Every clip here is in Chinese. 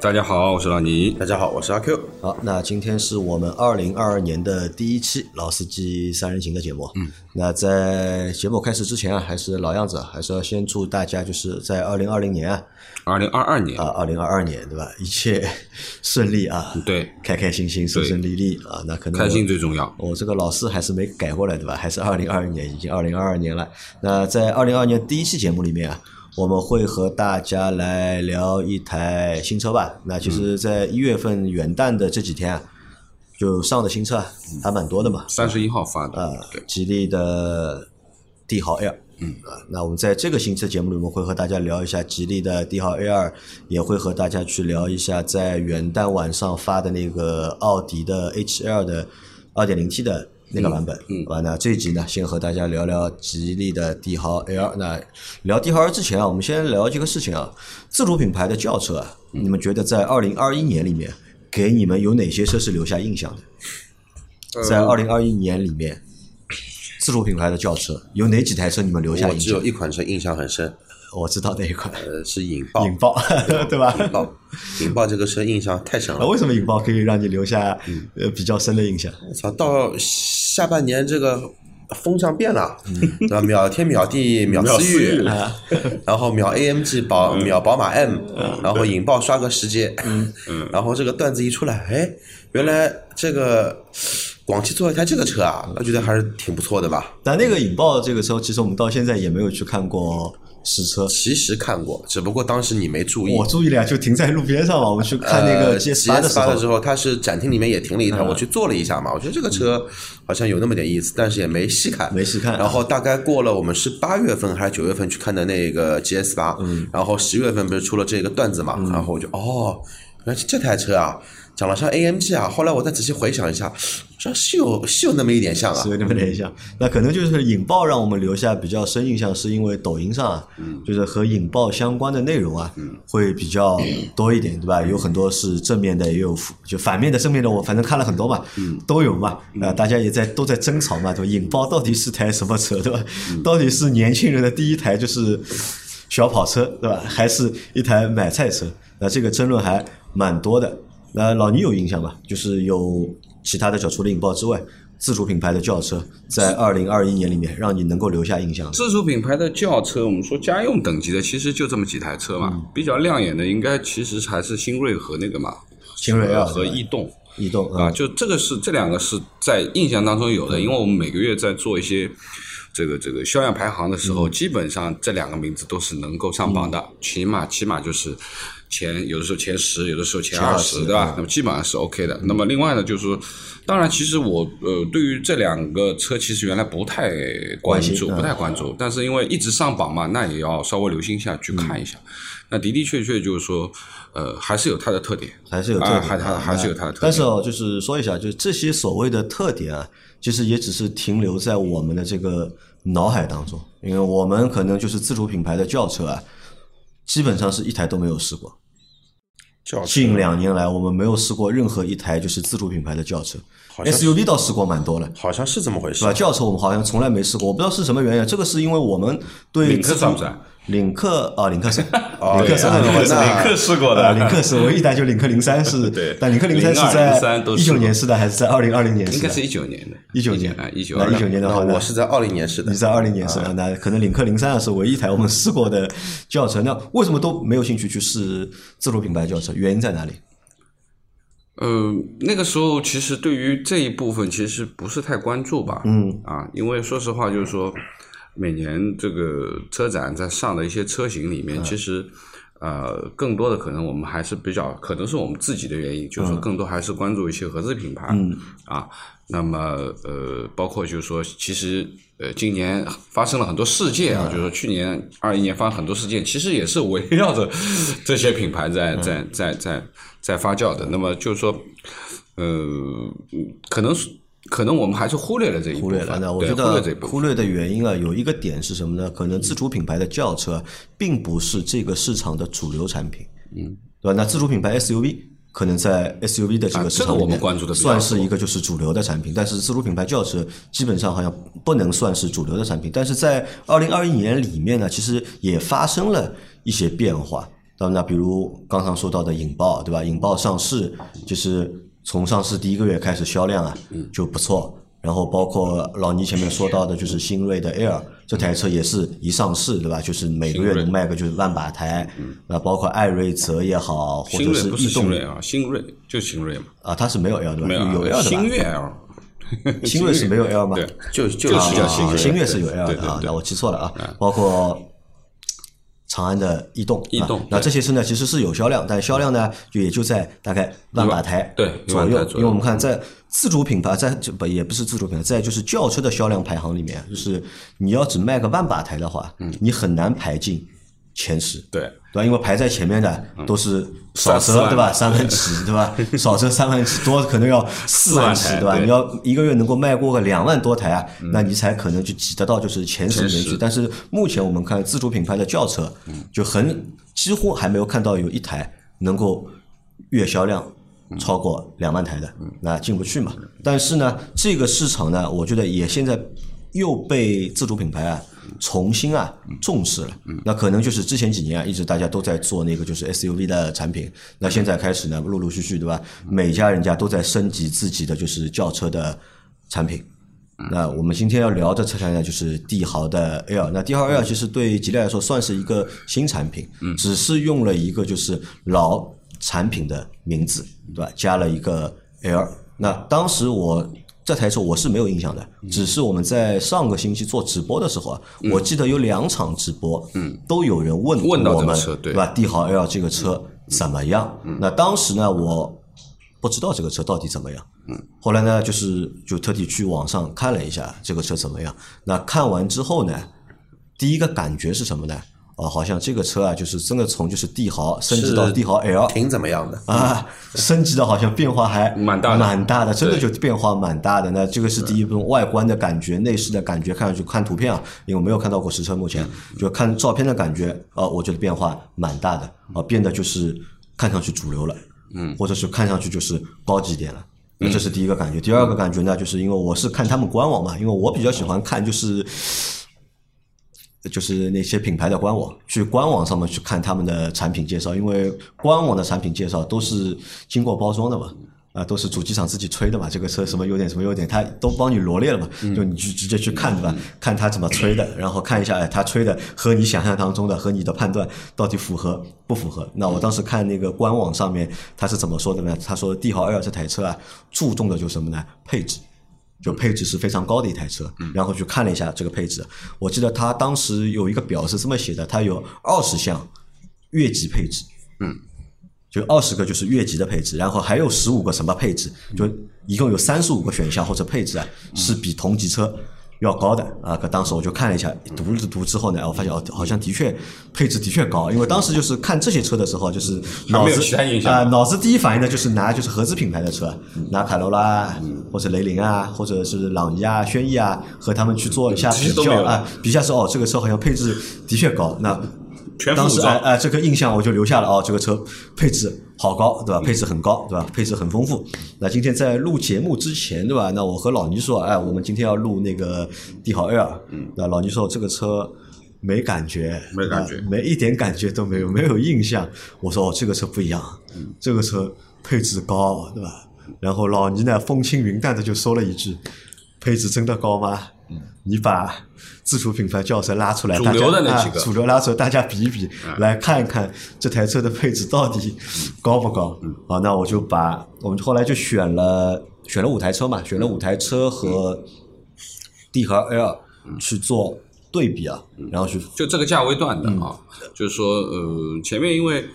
大家好，我是老倪。大家好，我是阿 Q。好，那今天是我们二零二二年的第一期《老司机三人行》的节目。嗯，那在节目开始之前啊，还是老样子，还是要先祝大家就是在二零二零年啊，二零二二年啊，二零二二年对吧，一切顺利啊，对，开开心心，顺顺利利啊。那可能开心最重要。我这个老师还是没改过来对吧？还是二零二二年，已经二零二二年了。那在二零二二年第一期节目里面啊。我们会和大家来聊一台新车吧。那其实，在一月份元旦的这几天啊，就上的新车还蛮多的嘛。三十一号发的，啊，吉利的帝豪 L。嗯啊，那我们在这个新车节目里面会和大家聊一下吉利的帝豪 A 二，也会和大家去聊一下在元旦晚上发的那个奥迪的 H L 的二点零 T 的。那个版本，嗯，好吧，那这一集呢，先和大家聊聊吉利的帝豪 L。那聊帝豪 L 之前啊，我们先聊这个事情啊，自主品牌的轿车啊，你们觉得在二零二一年里面，给你们有哪些车是留下印象的？在二零二一年里面，自主品牌的轿车有哪几台车你们留下印象？我只有一款车印象很深，我知道那一款，呃，是引爆，引爆，对吧？引爆，引爆这个车印象太深了。为什么引爆可以让你留下呃比较深的印象？我操，到下半年这个风向变了，对吧？秒天秒地秒思域，然后秒 AMG 宝秒宝马 M，然后引爆刷个十阶，然后这个段子一出来，哎，原来这个。广汽做了一台这个车啊，我觉得还是挺不错的吧。但那个引爆这个车，其实我们到现在也没有去看过实车。其实看过，只不过当时你没注意。我注意了呀，就停在路边上嘛。我们去看那个 GS 八的时候，的时候，它是展厅里面也停了一台，我去坐了一下嘛。我觉得这个车好像有那么点意思，但是也没细看，没细看。然后大概过了，我们是八月份还是九月份去看的那个 GS 八，然后十月份不是出了这个段子嘛，然后我就哦，原来是这台车啊。长得像 AMG 啊，后来我再仔细回想一下，这是有是有那么一点像啊，是有那么点像。那可能就是引爆让我们留下比较深印象，是因为抖音上啊，就是和引爆相关的内容啊，会比较多一点，对吧？有很多是正面的，也有就反面的、正面的，我反正看了很多嘛，都有嘛。啊，大家也在都在争吵嘛，对吧？引爆到底是台什么车，对吧？到底是年轻人的第一台就是小跑车，对吧？还是一台买菜车？那这个争论还蛮多的。那老倪有印象吧？就是有其他的小，除了引爆之外，自主品牌的轿车在二零二一年里面让你能够留下印象。自主品牌的轿车，我们说家用等级的，其实就这么几台车嘛。比较亮眼的，应该其实还是新锐和那个嘛，新锐啊和逸动。逸动啊，就这个是这两个是在印象当中有的，因为我们每个月在做一些这个这个销量排行的时候，基本上这两个名字都是能够上榜的，起码起码就是。前有的时候前十，有的时候前二十，对吧？那么基本上是 OK 的。那么另外呢，就是说，当然，其实我呃，对于这两个车，其实原来不太关注，不太关注。但是因为一直上榜嘛，那也要稍微留心一下，去看一下。那的的确确就是说，呃，还是有它的特点，还是有特点，还还还是有它的特点。但是哦，就是说一下，就这些所谓的特点啊，其实也只是停留在我们的这个脑海当中，因为我们可能就是自主品牌的轿车啊。基本上是一台都没有试过。近两年来，我们没有试过任何一台就是自主品牌的轿车。SUV 倒试过蛮多了，好像是这么回事，是吧？轿车我们好像从来没试过，我不知道是什么原因。这个是因为我们对领克算不算？领克哦，领克是，领克是，领克试过的，领克是唯一一台就领克零三是，对，但领克零三是在一九年试的，还是在二零二零年？应该是一九年的，一九年。啊，一九那一九年的话，我是在二零年试的，你在二零年试的，那可能领克零三是唯一一台我们试过的轿车。那为什么都没有兴趣去试自主品牌轿车？原因在哪里？呃，那个时候其实对于这一部分其实不是太关注吧，嗯。啊，因为说实话就是说，每年这个车展在上的一些车型里面，其实呃更多的可能我们还是比较，可能是我们自己的原因，就是说更多还是关注一些合资品牌，嗯。啊，那么呃包括就是说其实呃今年发生了很多事件啊，就是说去年二一年发生很多事件，其实也是围绕着这些品牌在在在在。在发酵的，那么就是说，呃，可能是可能我们还是忽略了这一忽略了。那我觉得忽略的原因啊，有一个点是什么呢？可能自主品牌的轿车并不是这个市场的主流产品。嗯，对吧？那自主品牌 SUV 可能在 SUV 的这啊个市场我们关注的算是一个就是主流的产品，但是自主品牌轿车基本上好像不能算是主流的产品。但是在二零二一年里面呢，其实也发生了一些变化。那那比如刚刚说到的引爆，对吧？引爆上市就是从上市第一个月开始销量啊就不错。然后包括老倪前面说到的，就是新锐的 Air 这台车也是一上市，对吧？就是每个月能卖个就是万把台。那包括艾瑞泽也好，或者是逸动新锐啊，新锐就新锐嘛，啊，它是没有 L 对吧？没有 L 的吧？新锐 L，新锐是没有 L 吗？对，就就就是叫啊新锐新锐是有 L 的啊那我记错了啊。包括长安的逸动，逸动啊那这些车呢其实是有销量，但销量呢就也就在大概万把台对左右因为我们看在自主品牌，在这不也不是自主品牌，在就是轿车的销量排行里面，就是你要只卖个万把台的话，嗯你很难排进前十。对，对吧？因为排在前面的都是少三四万则对吧？三万起对吧？少则三万起，多可能要四万起对吧？你要一个月能够卖过个两万多台啊，那你才可能就挤得到就是前十里面去。但是目前我们看自主品牌的轿车，就很几乎还没有看到有一台能够月销量超过两万台的，那进不去嘛。但是呢，这个市场呢，我觉得也现在又被自主品牌啊重新啊重视了。那可能就是之前几年啊，一直大家都在做那个就是 SUV 的产品，那现在开始呢，陆陆续续对吧？每家人家都在升级自己的就是轿车的产品。那我们今天要聊的车台呢，就是帝豪的 L。那帝豪 L 其实对吉利来说算是一个新产品，只是用了一个就是老产品的名字，对吧？加了一个 L。那当时我这台车我是没有印象的，只是我们在上个星期做直播的时候啊，我记得有两场直播，嗯，都有人问问到我们，对吧？帝豪 L 这个车怎么样？那当时呢，我不知道这个车到底怎么样。嗯，后来呢，就是就特地去网上看了一下这个车怎么样。那看完之后呢，第一个感觉是什么呢？哦，好像这个车啊，就是真的从就是帝豪升级到帝豪 L 挺怎么样的？啊，升级的好像变化还 蛮大的蛮大的，真的就变化蛮大的。那这个是第一部分外观的感觉，内饰的感觉，看上去看图片啊，因为我没有看到过实车，目前就看照片的感觉，啊，我觉得变化蛮大的，啊，变得就是看上去主流了，嗯，或者是看上去就是高级一点了。那这是第一个感觉。第二个感觉呢，就是因为我是看他们官网嘛，因为我比较喜欢看就是就是那些品牌的官网，去官网上面去看他们的产品介绍，因为官网的产品介绍都是经过包装的嘛。啊，都是主机厂自己吹的嘛，这个车什么优点什么优点，他都帮你罗列了嘛，就你去直接去看对吧？看他怎么吹的，然后看一下，哎，他吹的和你想象当中的和你的判断到底符合不符合？那我当时看那个官网上面他是怎么说的呢？他说帝豪 L 这台车啊，注重的就是什么呢？配置。就配置是非常高的一台车，然后去看了一下这个配置，我记得他当时有一个表是这么写的，它有二十项越级配置，嗯，就二十个就是越级的配置，然后还有十五个什么配置，就一共有三十五个选项或者配置啊，是比同级车要高的啊。可当时我就看了一下，读了读之后呢，我发现哦，好像的确配置的确高，因为当时就是看这些车的时候，就是脑子啊、脑子第一反应呢就是拿就是合资品牌的车，拿卡罗拉或者雷凌啊，或者是朗逸啊、轩逸啊，和他们去做一下比较啊，比一下说哦，这个车好像配置的确高，那。当时哎哎，这个印象我就留下了哦，这个车配置好高，对吧？配置很高，对吧？配置很丰富。那今天在录节目之前，对吧？那我和老倪说，哎，我们今天要录那个帝豪 L，嗯，那老倪说这个车没感觉，没感觉没一点感觉都没有，没有印象。我说哦，这个车不一样，这个车配置高，对吧？然后老倪呢风轻云淡的就说了一句：“配置真的高吗？”你把自主品牌轿车拉出来，主流的那几个。啊主流拉出来，大家比一比，来看一看这台车的配置到底高不高。好，那我就把我们后来就选了选了五台车嘛，选了五台车和帝豪 L 去做对比啊，然后去就这个价位段的啊，就是说，呃，前面因为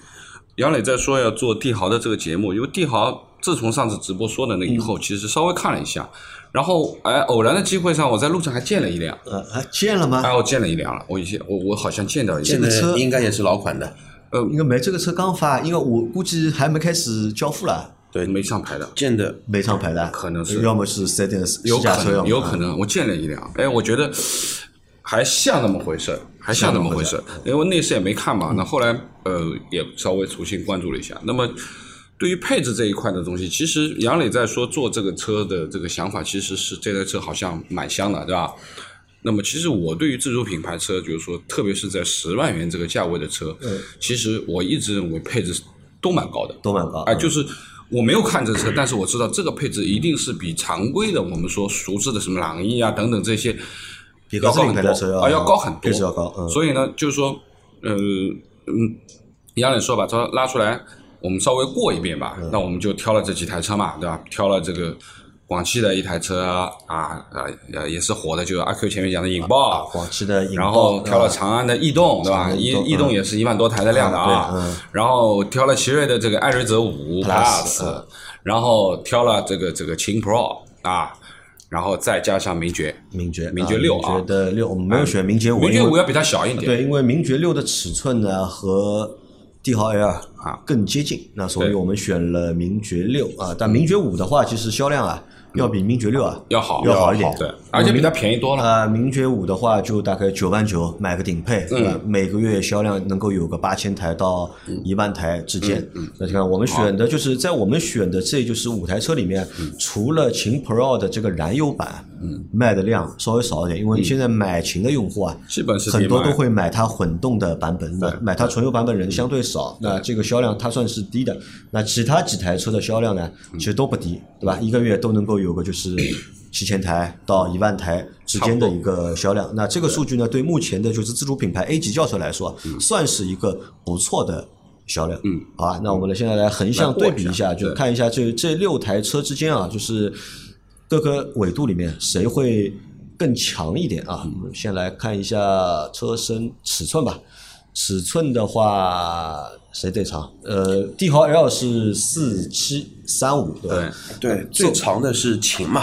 杨磊在说要做帝豪的这个节目，因为帝豪自从上次直播说的那以后，其实稍微看了一下，然后哎，偶然的机会上，我在路上还见了一辆，呃啊见了吗？哎，我见了一辆了，我以前我我好像见到一辆，这，个车应该也是老款的，呃应该没这个车刚发，因为我估计还没开始交付了，对，没上牌的，见的。没上牌的，可能是。要么是有可能，有可能，我见了一辆，哎，我觉得还像那么回事，还像那么回事儿，因为内饰也没看嘛。那后来呃也稍微重新关注了一下。那么对于配置这一块的东西，其实杨磊在说做这个车的这个想法，其实是这台车好像蛮香的，对吧？那么其实我对于自主品牌车，就是说，特别是在十万元这个价位的车，其实我一直认为配置都蛮高的，都蛮高。哎，就是我没有看这车，但是我知道这个配置一定是比常规的我们说熟知的什么朗逸啊等等这些比合资品牌的车啊要高很多，配置要高。嗯，所以呢，就是说，呃，嗯，杨磊说把车拉出来，我们稍微过一遍吧。那我们就挑了这几台车嘛，对吧？挑了这个。广汽的一台车啊啊呃也是火的，就是阿 Q 前面讲的引爆，广汽的引爆，然后挑了长安的逸动，对吧？逸逸动也是一万多台的量的啊，然后挑了奇瑞的这个艾瑞泽五 Plus，然后挑了这个这个秦 Pro 啊，然后再加上名爵，名爵，名爵六啊，名爵的六，我们没有选名爵五，名爵五要比它小一点，对，因为名爵六的尺寸呢和帝豪 L 啊更接近，那所以我们选了名爵六啊，但名爵五的话，其实销量啊。要比名爵六啊要好要好一点，对，而且比它便宜多了。呃，名爵五的话就大概九万九买个顶配，对吧？每个月销量能够有个八千台到一万台之间。那你看，我们选的就是在我们选的这就是五台车里面，除了秦 Pro 的这个燃油版嗯卖的量稍微少一点，因为现在买秦的用户啊，基本是很多都会买它混动的版本，买买它纯油版本人相对少，那这个销量它算是低的。那其他几台车的销量呢，其实都不低，对吧？一个月都能够。有个就是七千台到一万台之间的一个销量，那这个数据呢，对目前的就是自主品牌 A 级轿车来说，算是一个不错的销量。嗯，好吧，那我们现在来横向对比一下，就看一下这这六台车之间啊，就是各个纬度里面谁会更强一点啊？我们先来看一下车身尺寸吧。尺寸的话，谁最长？呃，帝豪 L 是四七三五，对对对，最长的是秦嘛，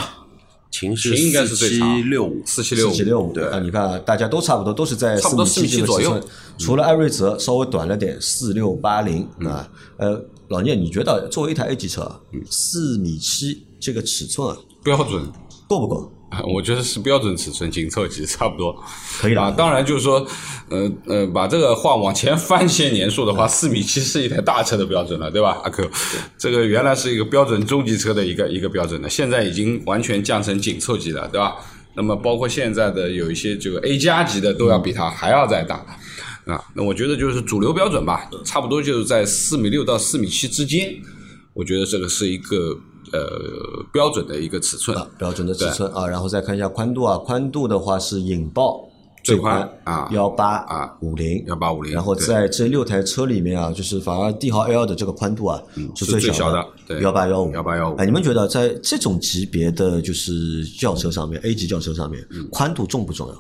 秦是四七六五，四七六五，四七六五。对啊，你看大家都差不多，都是在四米七左右，除了艾瑞泽稍微短了点，四六八零啊。呃，老聂，你觉得作为一台 A 级车，四米七这个尺寸标准够不够？我觉得是标准尺寸，紧凑级差不多，可以啊。当然就是说，呃呃，把这个话往前翻些年数的话，四米七是一台大车的标准了，对吧？阿 Q，这个原来是一个标准中级车的一个一个标准的，现在已经完全降成紧凑级了，对吧？那么包括现在的有一些这个 A 加级的都要比它还要再大啊。那我觉得就是主流标准吧，差不多就是在四米六到四米七之间，我觉得这个是一个。呃，标准的一个尺寸，啊标准的尺寸啊，然后再看一下宽度啊，宽度的话是引爆最宽啊，幺八啊五零，幺八五零，然后在这六台车里面啊，就是反而帝豪 L 的这个宽度啊是最小的，对，幺八幺五，幺八幺五。哎，你们觉得在这种级别的就是轿车上面，A 级轿车上面，宽度重不重要？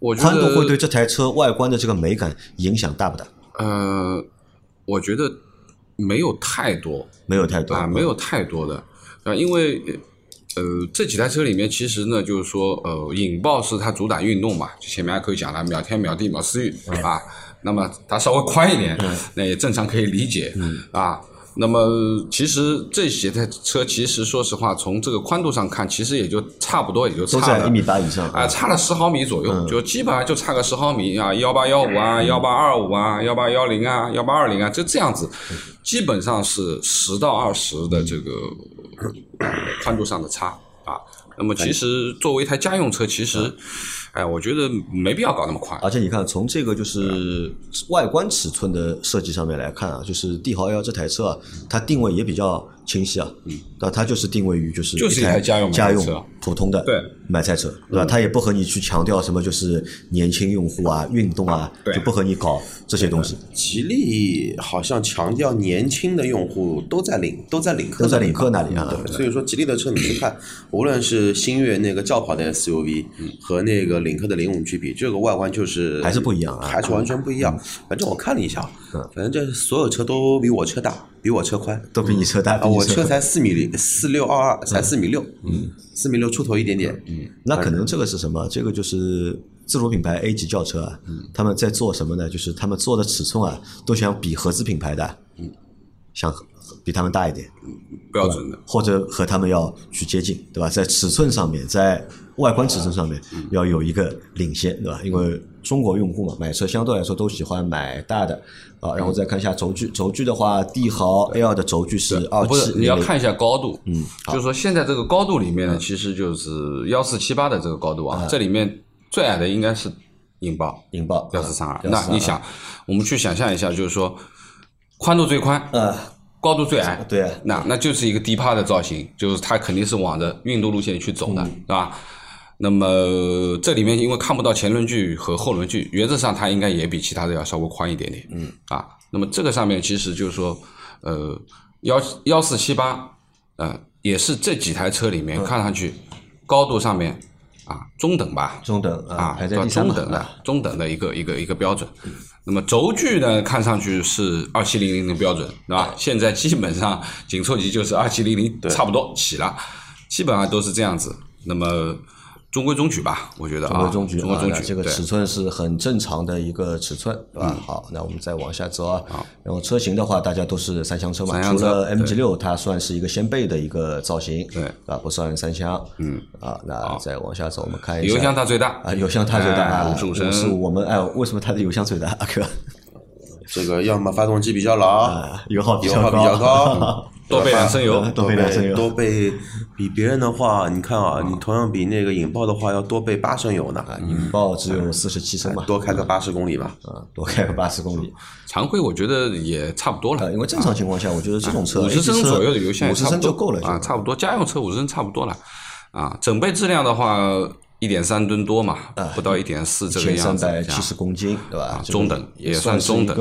我宽度会对这台车外观的这个美感影响大不大？呃，我觉得。没有太多，没有太多。啊，没有太多的。啊，因为呃，这几台车里面，其实呢，就是说，呃，引爆是它主打运动嘛，前面还可以讲了，秒天秒地秒思域啊，那么它稍微宽一点，那也正常可以理解。啊。那么其实这些台车，其实说实话，从这个宽度上看，其实也就差不多，也就差了一米八以上啊，差了十毫米左右，就基本上就差个十毫米啊，幺八幺五啊，幺八二五啊，幺八幺零啊，幺八二零啊，就这样子，基本上是十到二十的这个宽度上的差啊。那么其实作为一台家用车，其实。哎，我觉得没必要搞那么快。而且你看，从这个就是外观尺寸的设计上面来看啊，就是帝豪 L 这台车啊，它定位也比较清晰啊。嗯，那它就是定位于就是就是一台家用家用普通的对买菜车，对吧？它也不和你去强调什么就是年轻用户啊、运动啊，就不和你搞这些东西。吉利好像强调年轻的用户都在领都在领克都在领克那里啊。所以说，吉利的车你去看，无论是星越那个轿跑的 SUV 和那个。领克的零五 G 比这个外观就是还是不一样啊，还是完全不一样。反正我看了一下，反正这所有车都比我车大，比我车宽，都比你车大。我车才四米零四六二二，才四米六，嗯，四米六出头一点点。嗯，那可能这个是什么？这个就是自主品牌 A 级轿车啊，他们在做什么呢？就是他们做的尺寸啊，都想比合资品牌的，嗯，想比他们大一点，标准的。或者和他们要去接近，对吧？在尺寸上面，在外观尺寸上面要有一个领先，对吧？因为中国用户嘛，买车相对来说都喜欢买大的啊。然后再看一下轴距，轴距的话，帝豪 L 的轴距是二不是，七，你要看一下高度，嗯，就是说现在这个高度里面呢，其实就是幺四七八的这个高度啊，这里面最矮的应该是引爆引爆幺四三二。1432那你想，我们去想象一下，就是说宽度最宽，呃，高度最矮，对。啊那那就是一个低趴的造型，就是它肯定是往着运动路线去走的，嗯。对吧？那么这里面因为看不到前轮距和后轮距，原则上它应该也比其他的要稍微宽一点点，嗯。啊。那么这个上面其实就是说，呃，幺幺四七八，呃，也是这几台车里嗯。面看上去高度上面啊中等吧，中等啊，啊，排在第三嘛中等的中等的一个一个一个标准。那么轴距呢，看上去是二七零零的标准，对吧？现在基本上紧凑级就是二七零零差不多起了，基本上都是这样子。那么中规中矩吧，我觉得啊，中规中矩啊，中规中矩，这个尺寸是很正常的一个尺寸，对吧？好，那我们再往下走啊。然后车型的话，大家都是三厢车嘛，除了 MG 六，它算是一个掀背的一个造型，对。啊，不算三厢。嗯，啊，那再往下走，我们看一下。油箱它最大。啊，油箱它最大哎啊，55五升十五，我们哎，为什么它的油箱最大？阿哥，这个要么发动机比较老，啊油耗油耗比较高，多备两升油多备两升油多备比别人的话，你看啊，你同样比那个引爆的话要多备八升油呢，引爆只有四十七升嘛，多开个八十公里吧。啊，多开个八十公里。常规我觉得也差不多了呃，，因为正常情况下，我觉得这种车五十升左右的油箱也五十差不多升就够了啊，差不多。家用车五十升差不多了啊。整备质量的话，一点三吨多嘛，不到一点四这个样子。百七十公斤，对吧？这个中等也算中等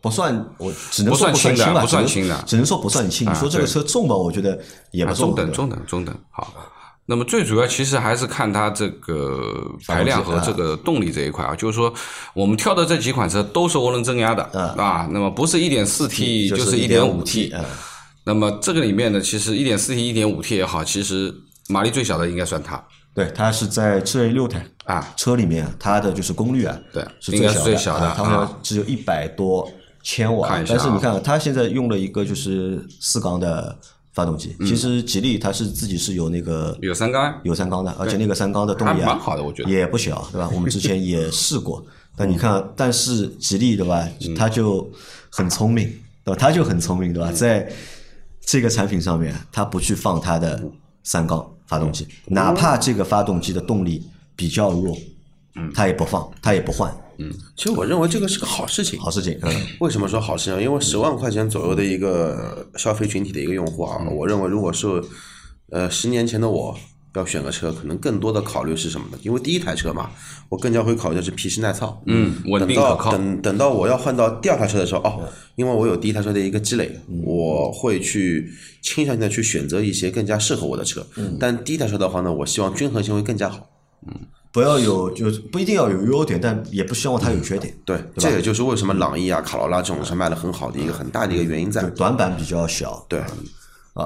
不算，我只能说不算轻的不算轻的只能说不算轻。你说这个车重吧，我觉得也不啊，重，中等，中等，中等。好，那么最主要其实还是看它这个排量和这个动力这一块啊，就是说我们挑的这几款车都是涡轮增压的啊，那么不是一点四 T 就就是一点五嗯那么这个里面呢，其实一点四 T、一点五 T 也好，其实马力最小的应该算它对，它是在这六台啊，车里面，它的就是功率啊，对是最最小的啊它好像啊。只有一百多千瓦。但是你看它现在用了一个就是四缸的发动机，其实吉利它是自己是有那个有三缸，有三缸的，而且那个三缸的动力啊蛮好的我觉得。也不小，对吧？我们之前也试过，但你看，但是吉利对吧，嗯。它就很聪明，对吧？它就很聪明，嗯对吧？在这个产品上面，它不去放它的三缸发动机，嗯。哪怕这个发动机的动力比较弱，嗯。它也不放，它也不换，嗯。其实我认为这个是个好事情。好事情，嗯，为什么说好事情？因为十万块钱左右的一个消费群体的一个用户啊，我认为如果是呃十年前的我要选个车，可能更多的考虑是什么呢？因为第一台车嘛，我更加会考虑的是皮实耐操。嗯，稳等到定可靠，等等到我要换到第二台车的时候，哦，因为我有第一台车的一个积累，我会去倾向性的去选择一些更加适合我的车。嗯但第一台车的话呢，我希望均衡性会更加好。嗯不要有就不一定要有优点，但也不希望它有缺点，对，这也就是为什么朗逸啊、卡罗拉这种车卖的很好的一个很大的一个原因在。短板比较小，对，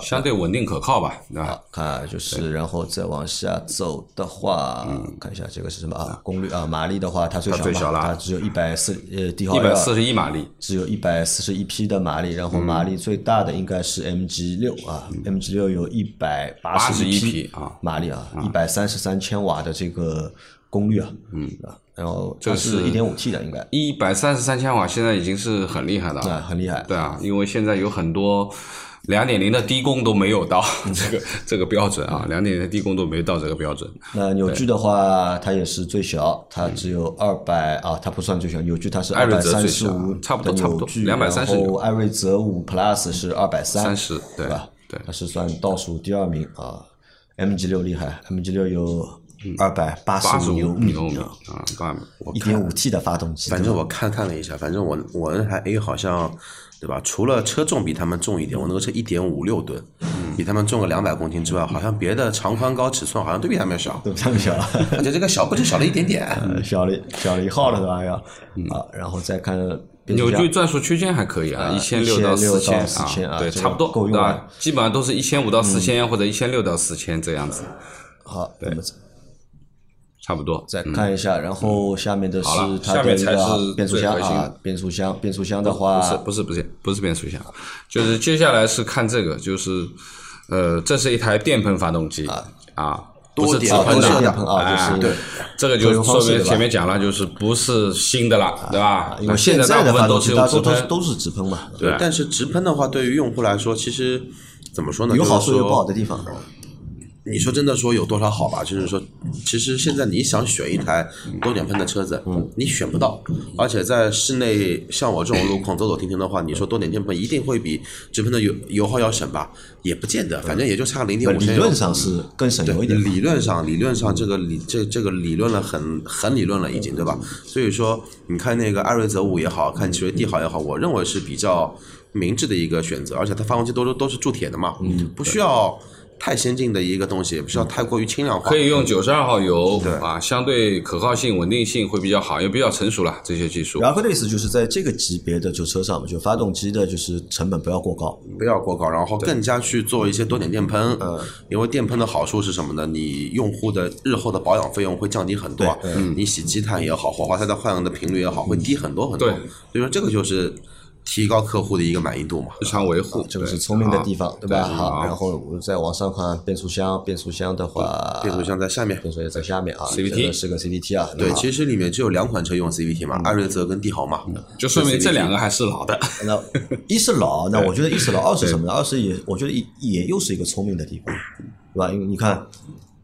相对稳定可靠吧，对吧？看就是，然后再往下走的话，看一下这个是什么啊？功率啊，马力的话，它最小最小了它只有一百四呃，帝豪一百四十一马力，只有一百四十一匹的马力，然后马力最大的应该是 MG 六啊，MG 六有一百八十81匹匹啊。马力啊，一百三十三千瓦的这个功率啊，嗯。啊，然后这是是一点五 T 的应该。一百三十三千瓦，现在已经是很厉害了，对，很厉害，对啊，因为现在有很多两点零的低功都没有到 这个这个标准啊，两点零的低功都没到这个标准。那扭矩的话，它也是最小，它只有二百啊，它不算最小，扭矩它是艾瑞二百三十五差不多差不多230然后艾瑞泽五 Plus 是二百三30对吧？对它是算倒数第二名啊。MG 六厉害，MG 六有二百八八十五牛米啊，啊，八一点五 T 的发动机，反正我看看了一下，反正我我那台 A 好像，对吧？除了车重比他们重一点，我那个车一点五六吨，比他们重个两百公斤之外，好像别的长宽高尺寸好像都比他们小，都比他们小，而且这个小不就小了一点点。呃小了小了一号了是吧？要啊，然后再看扭矩转速区间还可以啊，一千六1600四千4000啊对，差不多，对吧？基本上都是一千五到四千或者一千六到四千这样子。好，那么差不多。再看一下，然后下面的是它下面才的一个是变速箱啊，变速箱，变速箱的话不是，不是不是不是变速箱，就是接下来是看这个，就是呃，这是一台电喷发动机啊，不是直喷的多电喷啊哎就是对这个作就说明前面讲了，就是不是新的了，对吧？因为现在的大部分都是发动机大用直喷，多都都是直喷嘛，对但是直喷的话，对于用户来说，其实怎么说呢？有好处有不好的地方。你说真的说有多少好吧？就是说，其实现在你想选一台多点喷的车子，嗯你选不到，而且在室内像我这种路况走走停停的话，你说多点电喷一定会比直喷的油油耗要省吧？也不见得，反正也就差零点五理。论上是更省油一点。理论上，理论上这个理这这个理论了很很理论了已经，对吧？所以说，你看那个艾瑞泽五也好看奇瑞帝豪也好，我认为是比较明智的一个选择，而且它发动机都是都是铸铁的嘛，嗯，不需要太先进的一个东西，也不需要太过于轻量化。可。以用九十二号油对。啊，相对可靠性、稳定性会比较好，也比较成熟了这些技术。然后的意思就是在这个级别的就车上嘛，就发动机的就是成本不要过高，不要过高，然后更加去做一些多点电喷，嗯，因为电喷的好处是什么呢？你用户的日后的保养费用会降低很多，嗯，你洗积碳也好，火花塞的换的频率也好，会低很多很多，对。所以说这个就是提高客户的一个满意度嘛。日常维护，这个是聪明的地方，对吧？对好，然后我再往上看变速箱，变速箱的话，变速箱在下面，变速箱在下面啊 CVT 这个是个 CVT 啊，对，其实里面只有两款车用 CVT 嘛，艾瑞泽跟帝豪嘛，就说明这两个还是老的。那一是老，那我觉得一是老，二是什么呢？二是也，我觉得也也又是一个聪明的地方，对吧？因为你看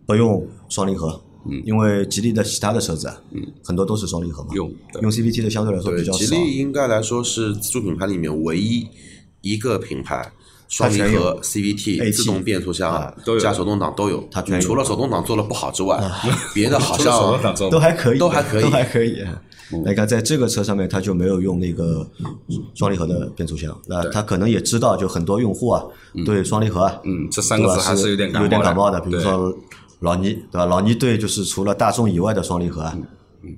不用双离合，嗯。因为吉利的其他的车子啊，很多都是双离合嘛，用用 CVT 的相对来说，比较少。吉利应该来说是自主品牌里面唯一一个品牌。双离合 CVT、自动变速箱都有加手动挡都有，它除了手动挡做的不好之外，别的好像都还可以，都还可以。都还可以。那你看，在这个车上面，它就没有用那个双离合的变速箱，那它可能也知道，就很多用户啊，对双离合啊，嗯这三个字还是有点感冒的。有点感冒的。比如对。说老倪，对吧？老倪对就是除了大众以外的双离合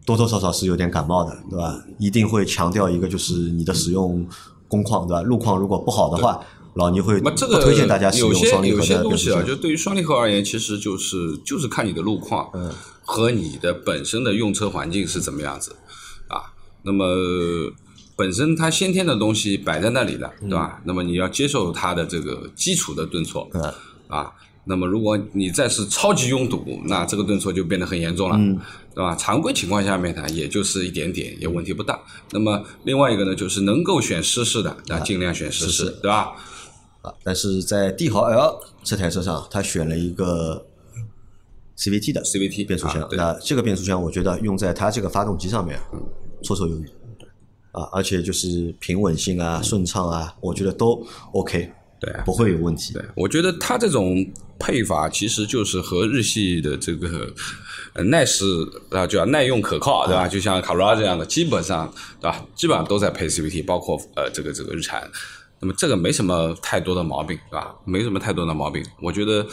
多多少少是有点感冒的，对吧？一定会强调一个，就是你的使用工况，对吧？路况如果不好的话，老倪会不那这个推荐大家使用双离合有些东西啊。就对于双离合而言，其实就是就是看你的路况，嗯和你的本身的用车环境是怎么样子啊。那么本身它先天的东西摆在那里的，对吧？那么你要接受它的这个基础的顿挫，嗯啊。那么，如果你再是超级拥堵，那这个顿挫就变得很严重了，嗯对吧？常规情况下面呢，也就是一点点，也问题不大。那么另外一个呢，就是能够选湿式的，那尽量选湿式，对吧？啊，但是在帝豪 L 这台车上，它选了一个 CVT 的 CVT 变速箱。啊对那这个变速箱，我觉得用在它这个发动机上面，绰绰有余。啊，而且就是平稳性啊、顺畅啊，我觉得都 OK，对啊不会有问题。对，我觉得它这种配法其实就是和日系的这个呃耐时啊，就要耐用可靠，对吧？就像卡罗拉这样的，基本上对吧？基本上都在配 CVT，包括呃这个这个日产。那么这个没什么太多的毛病，对吧？没什么太多的毛病。我觉得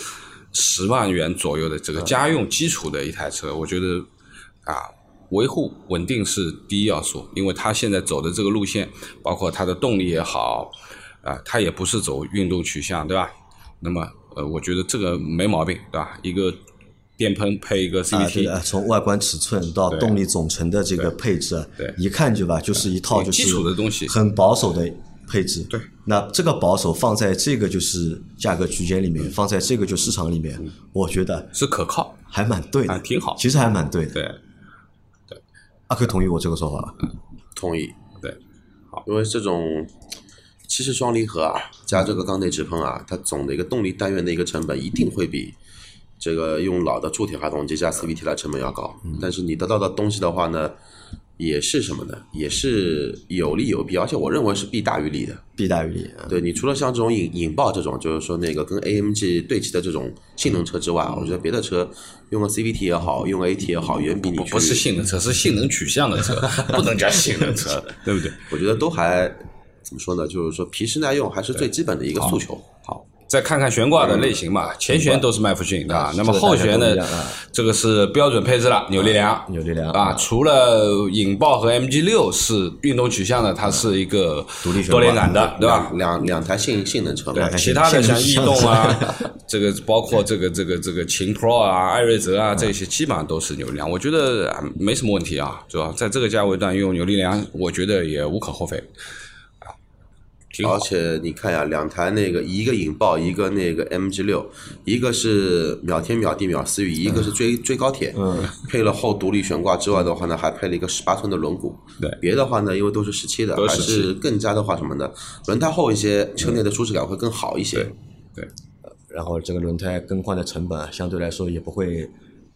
十万元左右的这个家用基础的一台车，我觉得啊。维护稳定是第一要素，因为它现在走的这个路线，包括它的动力也好，啊，它也不是走运动取向，对吧？那么，呃，我觉得这个没毛病，对吧？一个电喷配一个 CVT，、啊，从外观尺寸到动力总成的这个配置啊，对一看就吧，就是一套就是基础的东西很保守的配置。对，那这个保守放在这个就是价格区间里面，放在这个就市场里面，我觉得是可靠，还蛮对的，啊挺好其实还蛮对的。对对阿克同意我这个说法吧？同意。对，好因为这种其实双离合啊，加这个缸内直喷啊，它总的一个动力单元的一个成本一定会比这个用老的铸铁发动机加 CVT 的成本要高。但是你得到的东西的话呢，也是什么呢？也是有利有弊，而且我认为是弊大于利的。弊大于利啊。对你除了像这种引引爆这种，就是说那个跟 AMG 对齐的这种性能车之外，我觉得别的车用个 CVT 也好，用个 AT 也好，远比你不不是性能车，是性能取向的车，不能叫性能车，对不对？我觉得都还怎么说呢？就是说皮实耐用还是最基本的一个诉求。好，再看看悬挂的类型吧，前悬都是麦弗逊啊，那么后悬呢这个是标准配置了，扭力梁，扭力梁啊，除了引爆和 MG 六是运动取向的，它是一个独立悬挂多连杆的，对吧？两两两台性性能车嘛。对，，其他的像逸动啊，这个包括这个这个这个秦 Pro 啊、艾瑞泽啊这些，基本上都是扭力梁，我觉得啊没什么问题啊，是吧？在这个价位段用扭力梁，我觉得也无可厚非，而。且你看呀，两台那个一个引爆，一个那个 MG 六，一个是秒天秒地秒思域，一个是追追高铁，嗯，配了后独立悬挂之外的话呢，还配了一个十八寸的轮毂，对别的话呢，因为都是十七的，还是更加的话什么呢？轮胎厚一些，车内的舒适感会更好一些。对对然后这个轮胎更换的成本啊相对来说也不会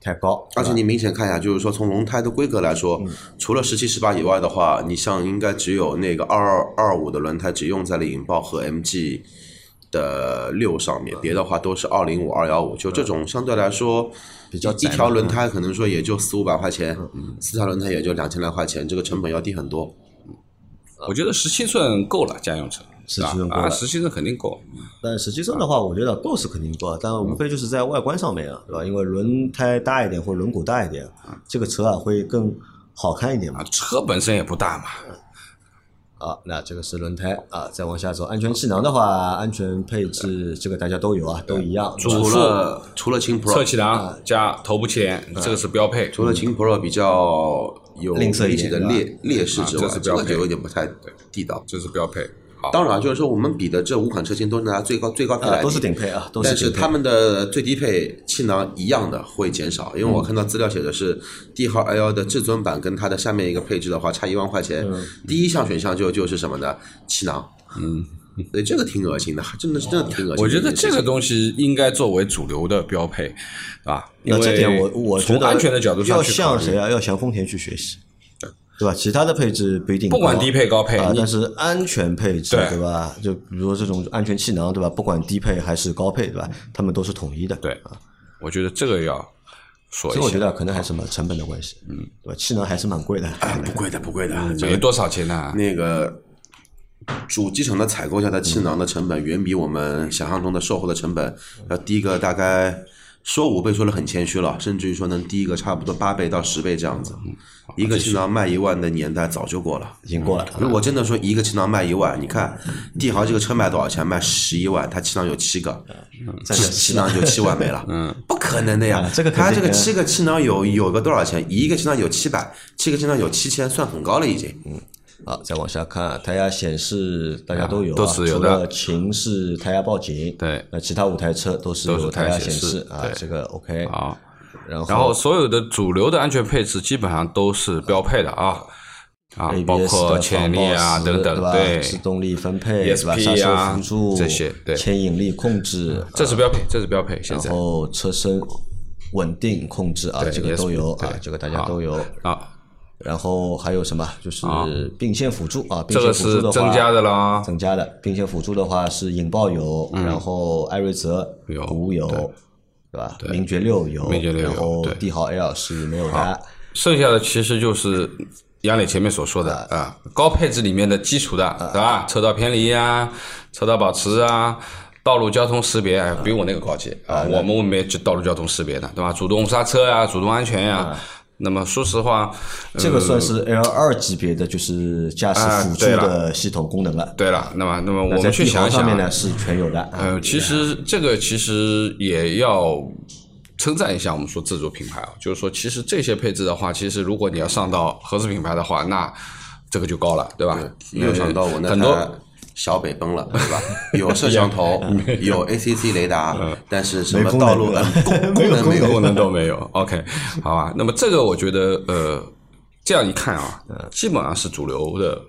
太高，而且你明显看一下，就是说从轮胎的规格来说，除了十七、十八以外的话，你像应该只有那个二二二五的轮胎只用在了引爆和 MG 的六上面，别的话都是二零五、二幺五，就这种相对来说比较一条轮胎可能说也就四五百块钱，嗯。四条轮胎也就两千来块钱，这个成本要低很多。我觉得十七寸够了，家用车。17是吧寸够了啊，十七寸肯定够。但实际上的话，我觉得够是肯定够，但无非就是在外观上面啊，对吧？因为轮胎大一点或者轮毂大一点，这个车啊会更好看一点嘛啊，。车本身也不大嘛，啊，那这个是轮胎啊，再往下走，安全气囊的话，安全配置这个大家都有啊，都一样。除了除了秦侧 Pro，侧气囊加头部气帘，这个是标配。除了秦 Pro 比较有明显的劣劣势之外啊这，个就有点不太地道。这是标配。好，当然，就是说我们比的这五款车型都是拿最高最高配来啊，都是顶配啊，都但是顶配。是他们的最低配气囊一样的会减少，因为我看到资料写的是帝豪 L 的至尊版跟它的下面一个配置的话差一万块钱，第一项选项就就是什么呢？气囊，嗯，所以这个挺恶心的，真的是真的挺恶心的我。觉得这个东西应该作为主流的标配，啊，因为那这点我我觉得从安全的角度上要向谁啊？要向丰田去学习，对吧？其他的配置不一定，不管低配高配但是安全配置对对吧？就比如说这种安全气囊对吧？不管低配还是高配对吧？他们都是统一的。对啊，我觉得这个要说一下。所以我觉得可能还是什么成本的关系，嗯，对吧？气囊还是蛮贵的，哎不贵的不贵的，这个没多少钱呢？那个主机厂的采购下的气囊的成本远比我们想象中的售后的成本要低个大概说五倍说的很谦虚了，甚至于说能低一个差不多八倍到十倍这样子。一个气囊卖一万的年代早就过了。已经过了。如果真的说一个气囊卖一万，你看帝豪这个车卖多少钱？卖十一万，它气囊有七个，再气气囊就七万没了。嗯，不可能的呀啊。这个它这个七个气囊有有个多少钱？一个气囊有七百，七个气囊有七千，算很高了已经。嗯好，再往下看，胎压显示大家都有啊，都是有的除了秦是胎压报警，对那其他五台车都是都有胎压显示示啊对，这个 OK。好，然后然后所有的主流的安全配置基本上都是标配的啊啊，包括的潜力啊等等？对，制动力分配是吧？刹车啊辅助这些对牵引力控制，这是标配，这是标配。现然后车身稳定控制啊，这个都有啊，这个大家都有。啊，然后还有什么？就是并线辅助啊，并这个是线辅助增加的啦。增加的并线辅助的话是引爆有，然后艾瑞泽嗯有无有，对吧？名爵六有，名爵六有然后对帝豪 L 是没有的。剩下的其实就是杨磊前面所说的啊，高配置里面的基础的，对吧？车道偏离啊，车道保持啊。道路交通识别，哎，比我那个高级啊！我们没就道路交通识别的，对吧？主动刹车呀，主动安全呀。那么说实话，这个算是 L 二级别的，就是驾驶辅助的系统功能了。对了，那么那么我们去想一想啊，上面呢是全有的。呃，其实这个其实也要称赞一下我们说自主品牌啊，就是说其实这些配置的话，其实如果你要上到合资品牌的话，那这个就高了，对吧？没有想到我那很多台小北奔了，对吧？有摄像头，有 ACC 雷达，但是什么道路对吧呃功功 能没有功。能都没有。OK，好吧，那么这个我觉得呃，这样一看啊，基本上是主流的